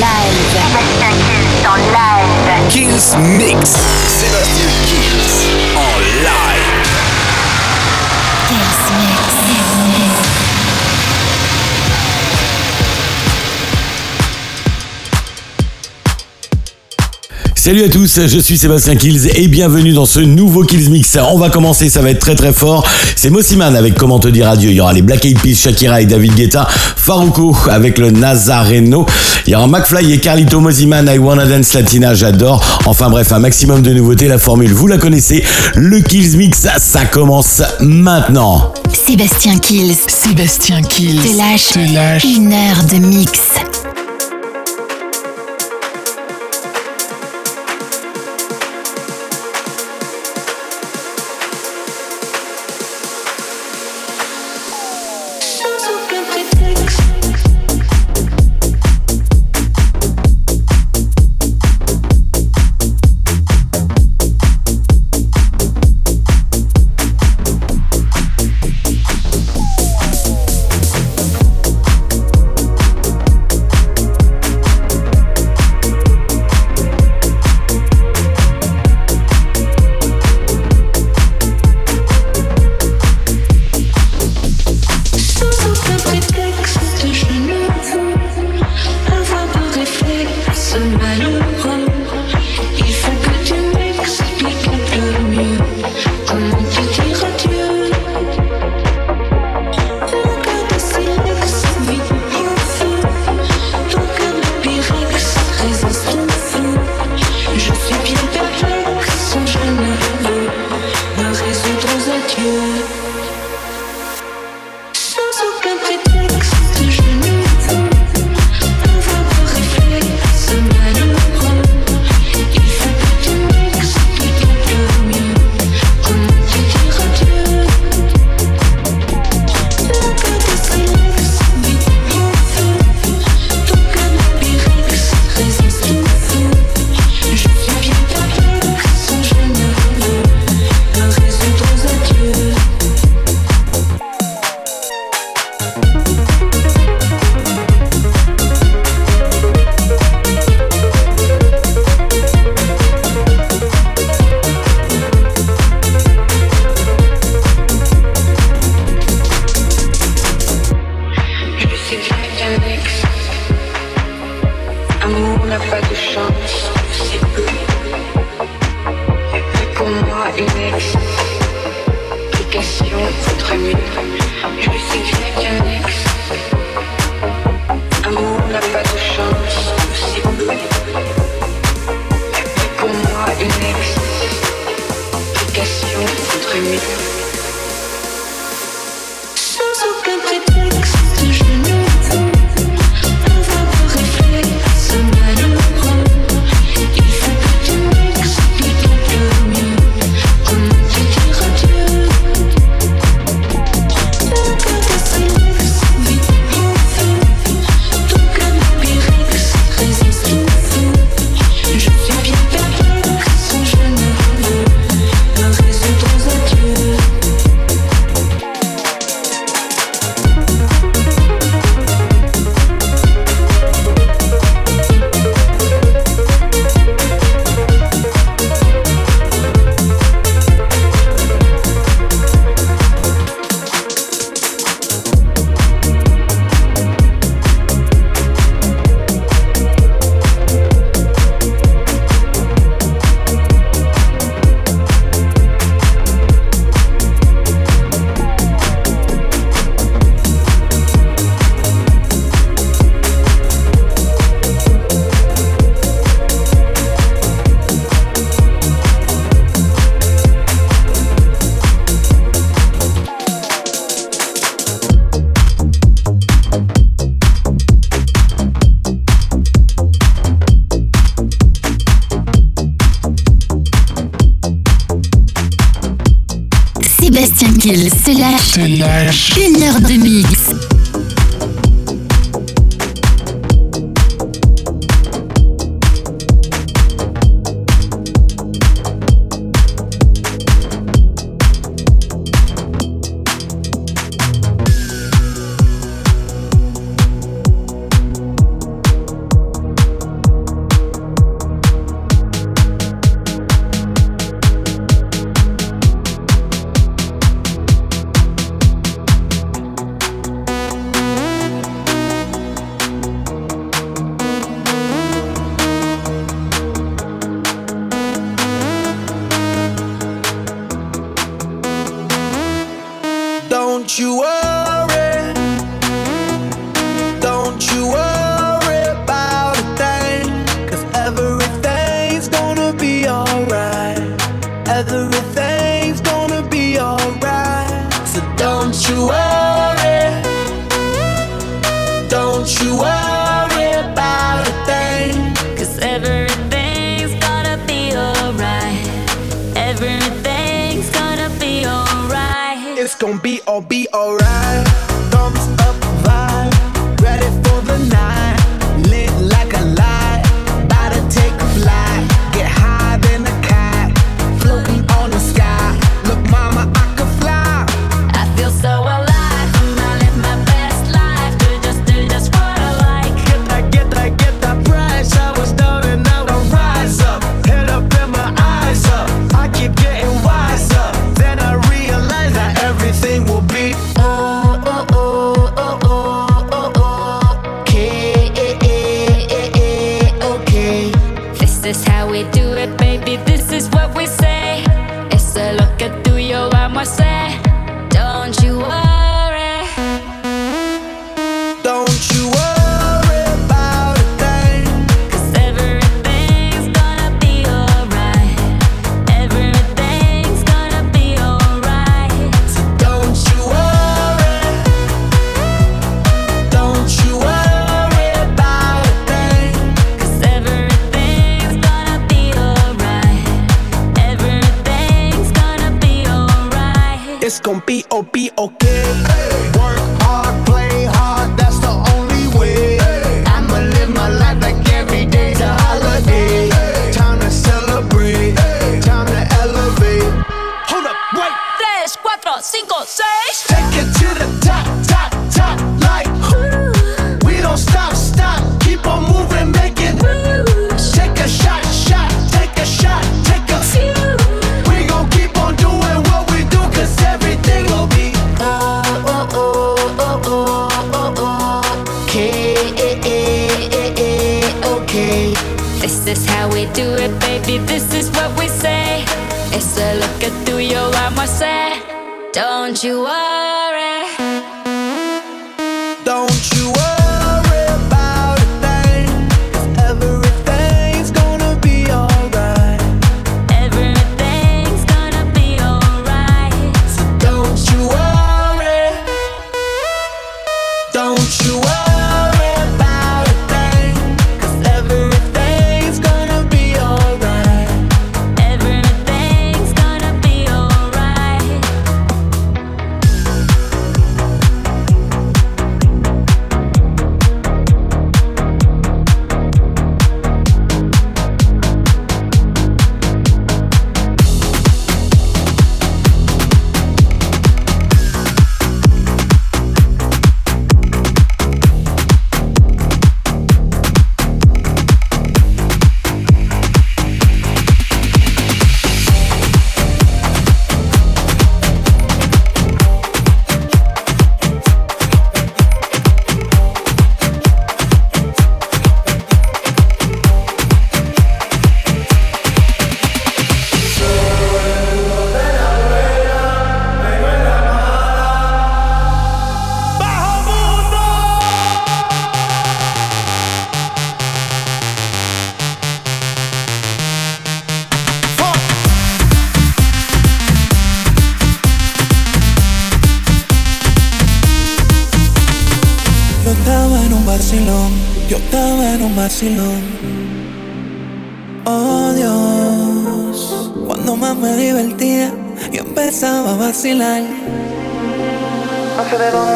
live. Mix. Salut à tous, je suis Sébastien Kills et bienvenue dans ce nouveau Kills Mix. On va commencer, ça va être très très fort. C'est Mossiman avec Comment te dire adieu. Il y aura les Black Eyed Peas, Shakira et David Guetta. Faruko avec le Nazareno. Il y aura McFly et Carlito Mossiman, I Wanna Dance Latina, j'adore. Enfin bref, un maximum de nouveautés, la formule vous la connaissez. Le Kills Mix, ça commence maintenant. Sébastien Kills. Sébastien Kills. Te lâche. Te lâche. Une heure de mix. vacilón. Oh Dios, cuando más me divertía, yo empezaba a vacilar. No de dónde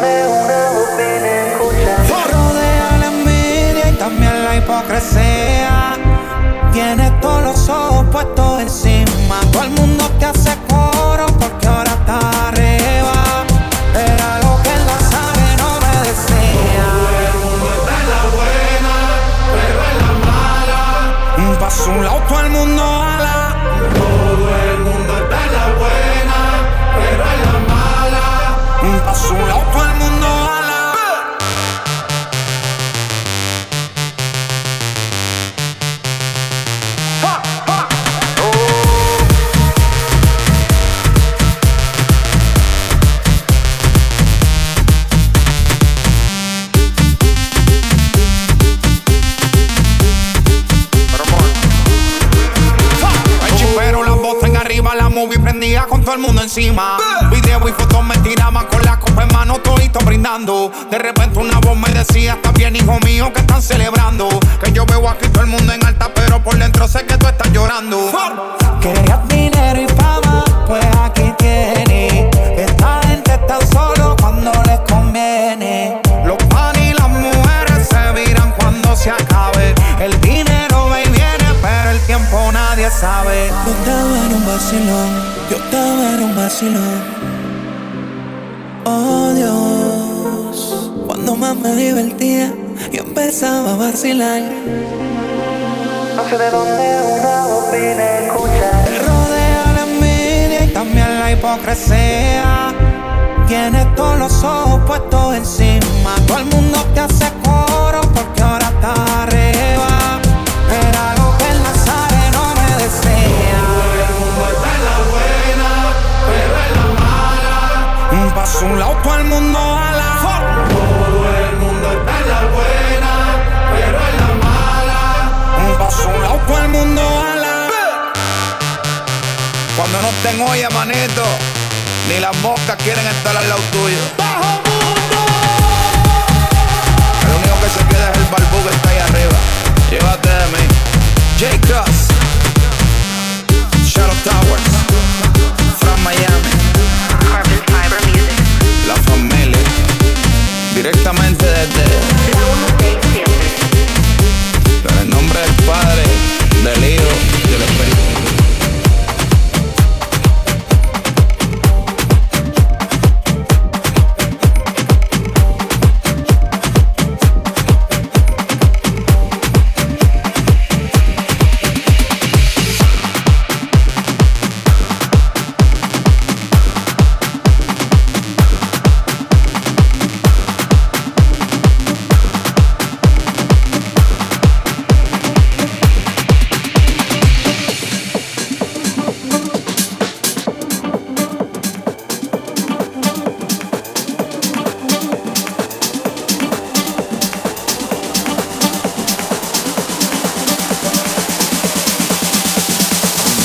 sabe. Tú estaba en un vacilón, yo estaba en un vacilón. Oh Dios, cuando más me divertía, yo empezaba a vacilar. No sé de dónde una voz vine a escuchar. Rodea la envidia y también la hipocresía. Tienes todos los ojos puestos encima. Todo el mundo te hace coro porque ahora el mundo a la. Todo el mundo está en la buena, pero en la mala. Un paso un el mundo a la Cuando no estén olla, manito, ni las moscas quieren estar al lado tuyo. Bajo mundo. El único que se queda es el barbú que está ahí arriba. Llévate de mí. J. Cross. directamente desde. El nombre del Padre, del Hijo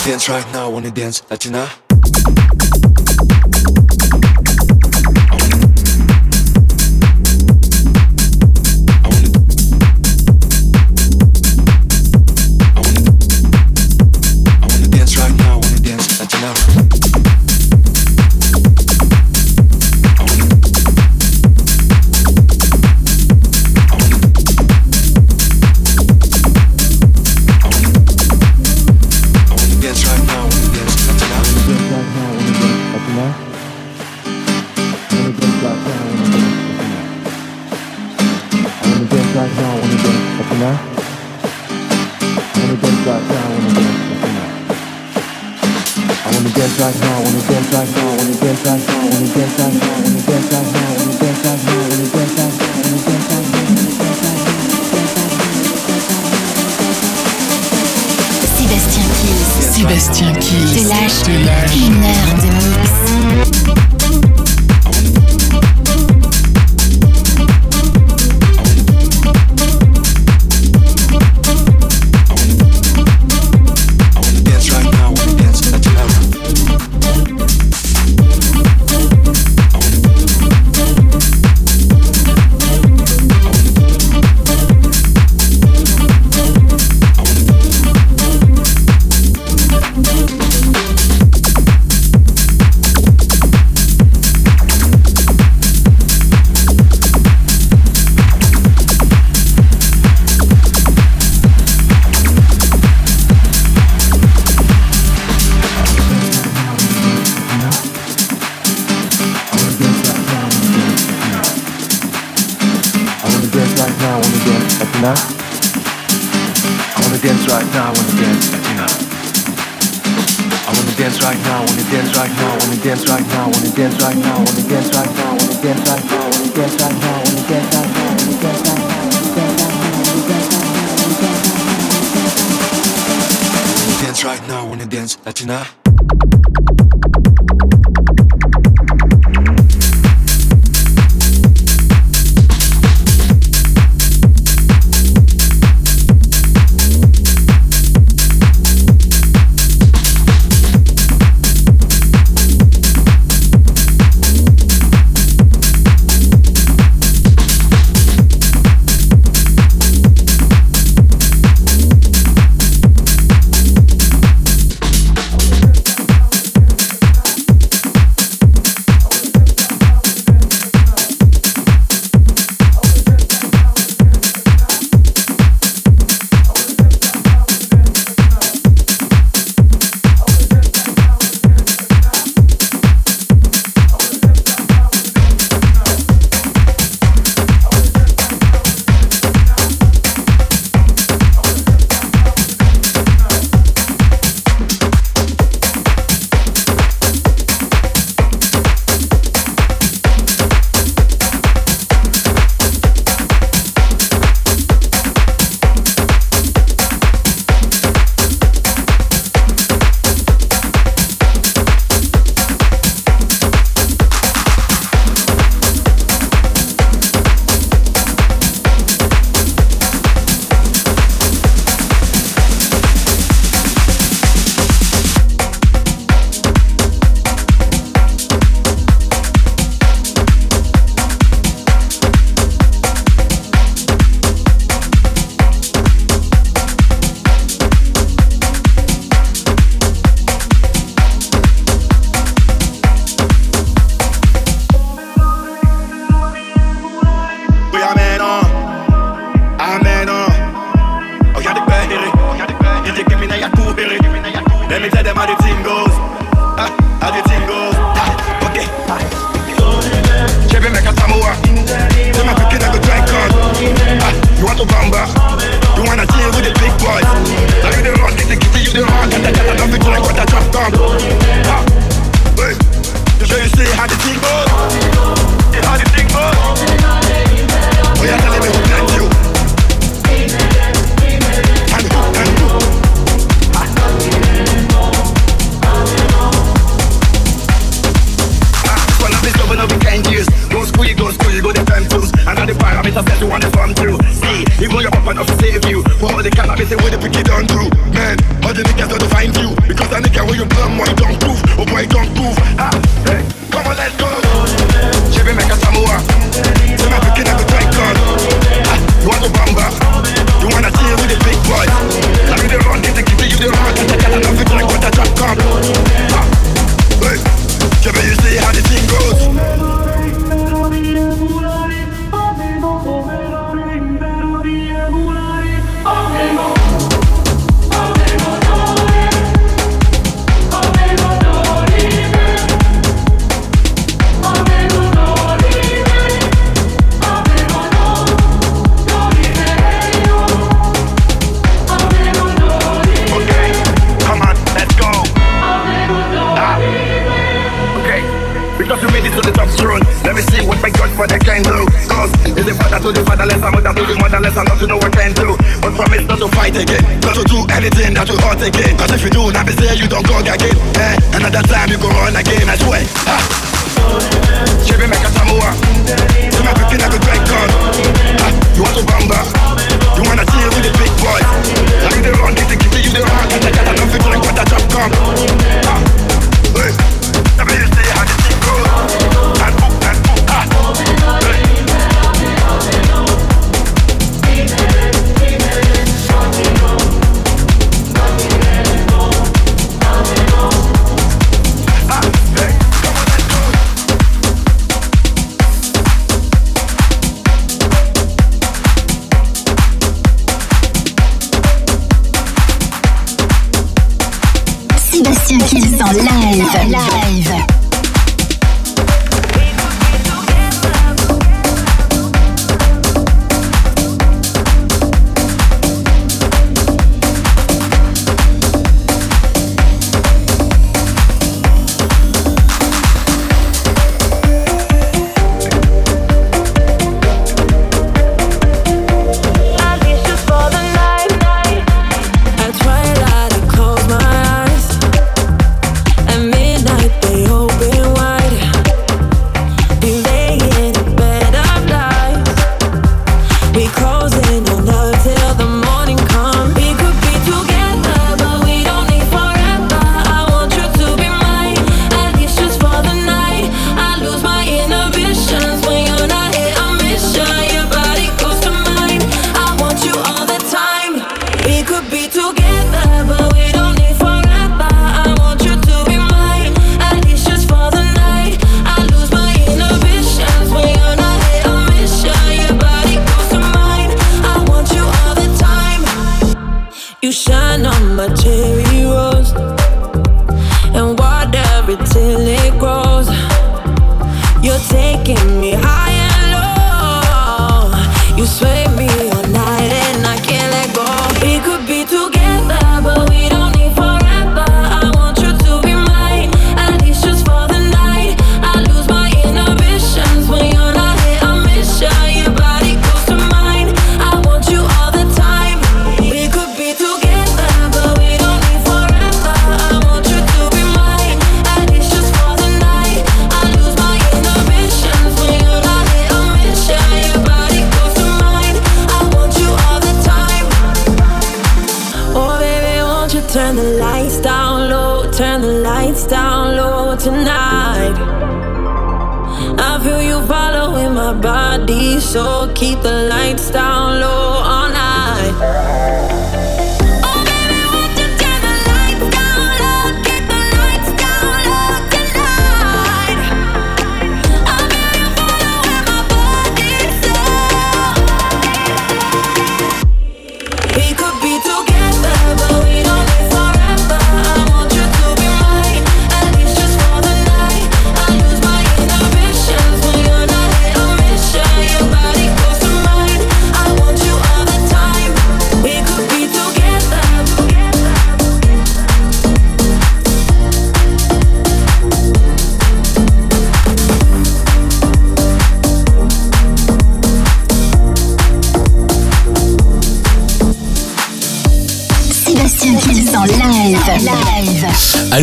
dance right now, wanna dance, Latina? you? I wanna dance right now, I wanna dance, you know. I wanna dance right now, I wanna dance right now, I wanna dance right now, I wanna dance right now, I wanna dance right now, I wanna dance right now, I wanna dance right now, I wanna dance right now, I wanna dance right now, I wanna dance right now, I wanna dance right now, wanna dance, Latina.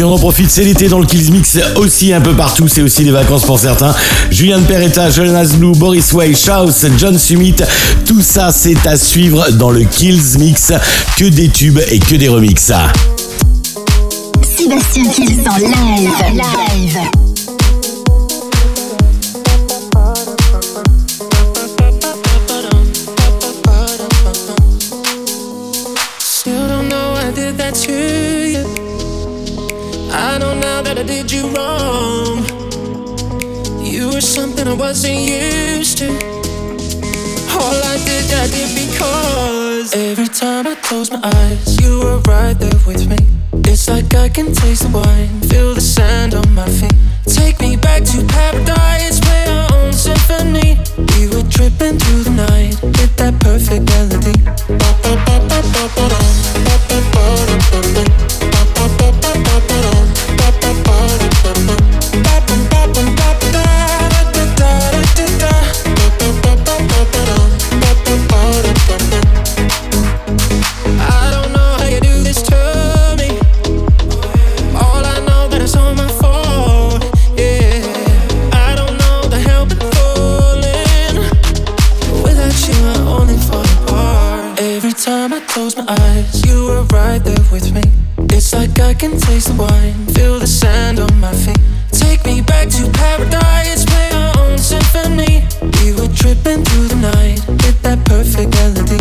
On en profite, c'est l'été dans le Kills Mix aussi un peu partout, c'est aussi les vacances pour certains. Julien Peretta, Jonas Blue, Boris Way, Shaus, John Summit, tout ça c'est à suivre dans le Kills Mix. Que des tubes et que des remixes. Sébastien Kills en. Live. Wasn't used to. All I did, I did because every time I close my eyes, you were right there with me. It's like I can taste the wine, feel the sand on my feet. Take me back to paradise, play our own symphony. We were tripping through the night with that perfect melody. I eyes, you were right there with me. It's like I can taste the wine, feel the sand on my feet. Take me back to paradise, play our own symphony. We were tripping through the night with that perfect melody.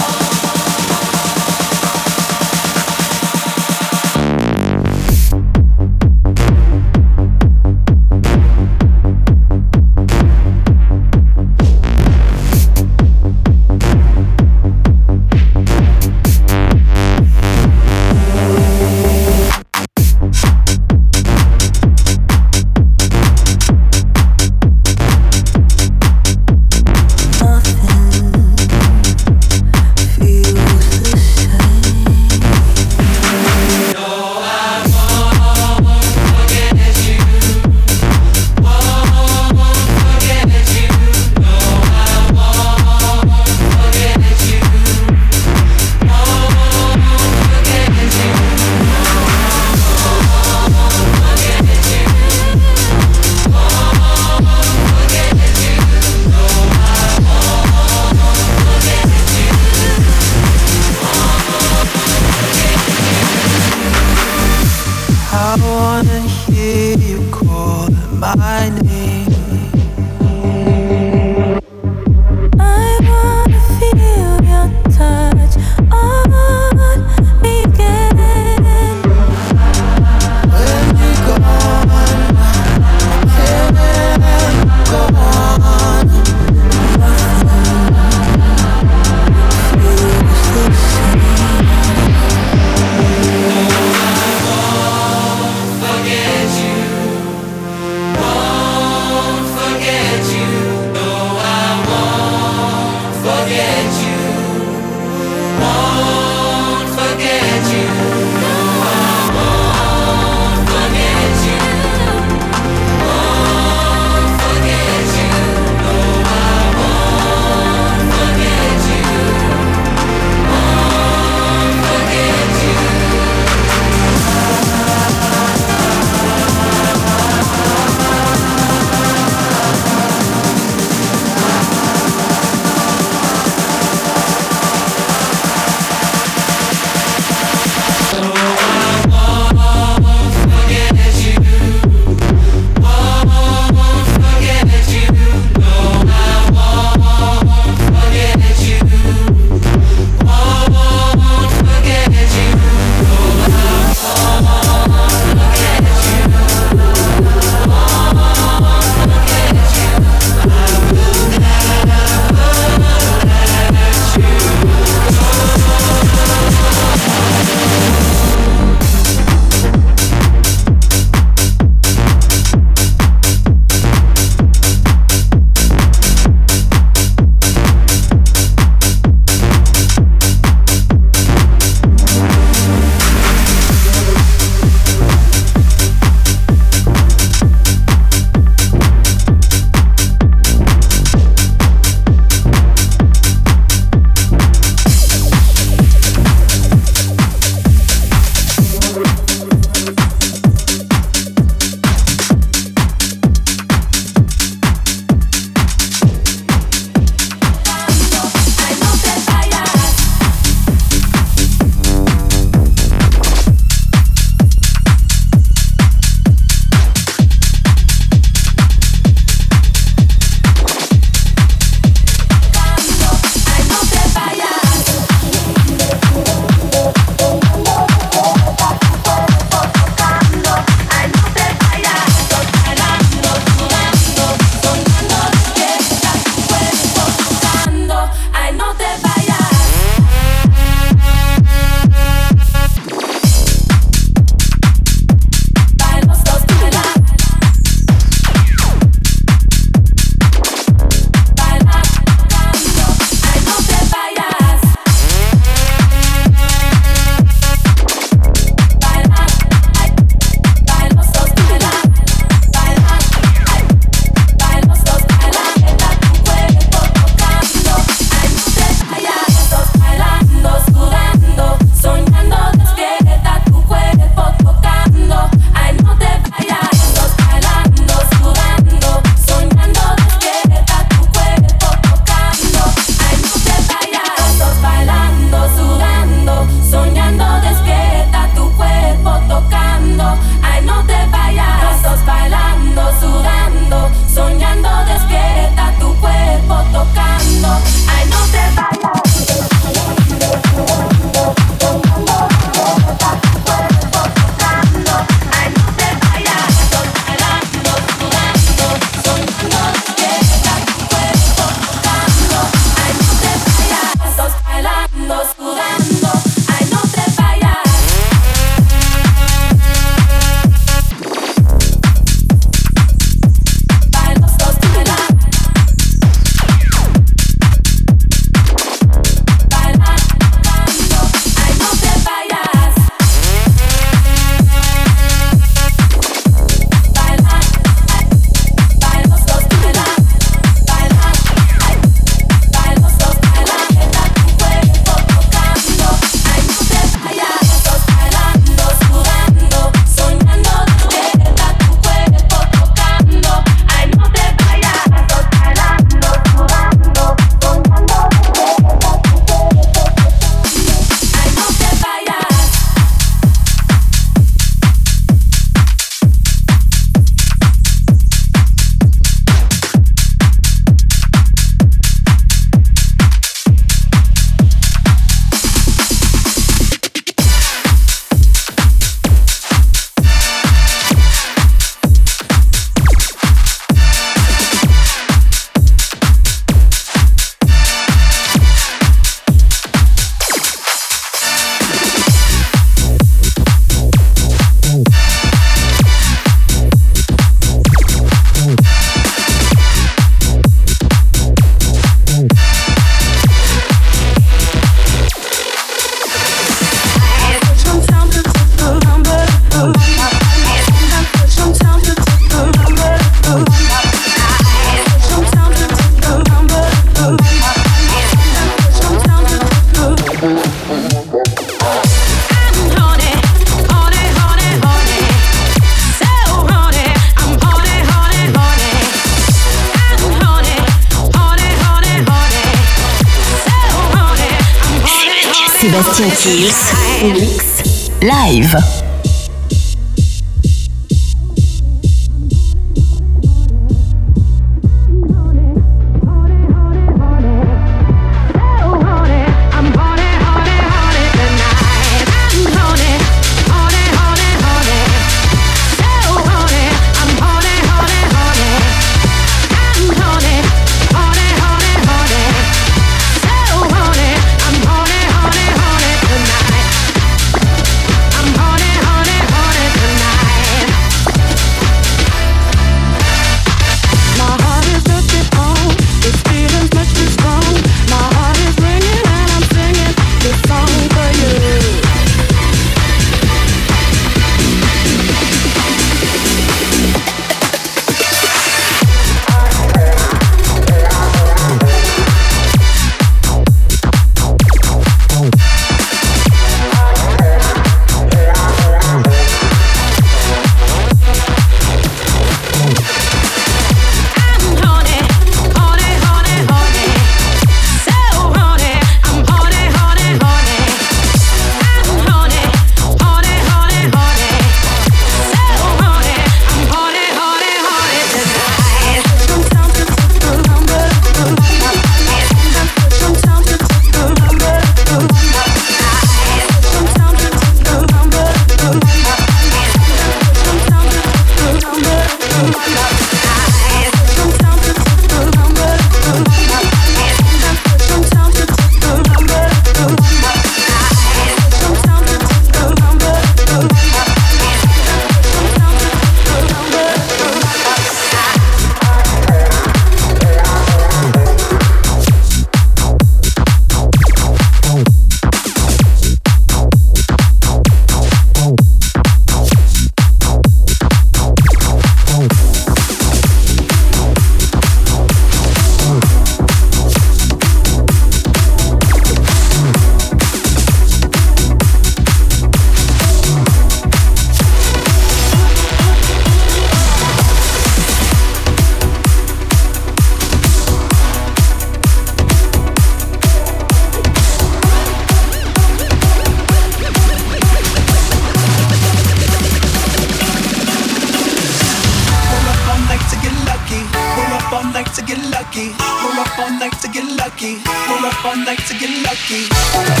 lucky. Roll up all night to get lucky.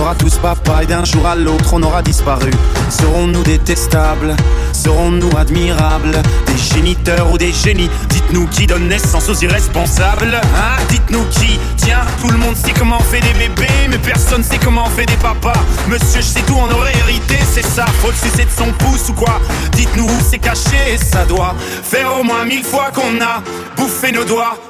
sera tous papa et d'un jour à l'autre, on aura disparu. Serons-nous détestables? Serons-nous admirables? Des géniteurs ou des génies? Dites-nous qui donne naissance aux irresponsables Hein? Dites-nous qui Tiens, tout le monde sait comment on fait des bébés, mais personne sait comment on fait des papas. Monsieur, je sais tout, on aurait hérité, c'est ça. Faut le sucer de son pouce ou quoi? Dites-nous où c'est caché, ça doit faire au moins mille fois qu'on a bouffé nos doigts.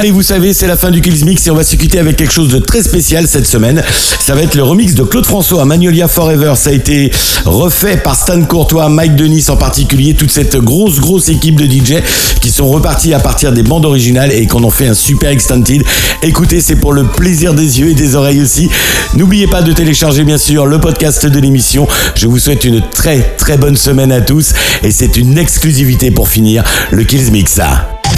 Allez, vous savez, c'est la fin du Kills Mix et on va se quitter avec quelque chose de très spécial cette semaine. Ça va être le remix de Claude François, Magnolia Forever. Ça a été refait par Stan Courtois, Mike Denis en particulier, toute cette grosse, grosse équipe de DJ qui sont repartis à partir des bandes originales et qu'on en fait un super extended. Écoutez, c'est pour le plaisir des yeux et des oreilles aussi. N'oubliez pas de télécharger bien sûr le podcast de l'émission. Je vous souhaite une très, très bonne semaine à tous et c'est une exclusivité pour finir le Kills Mix.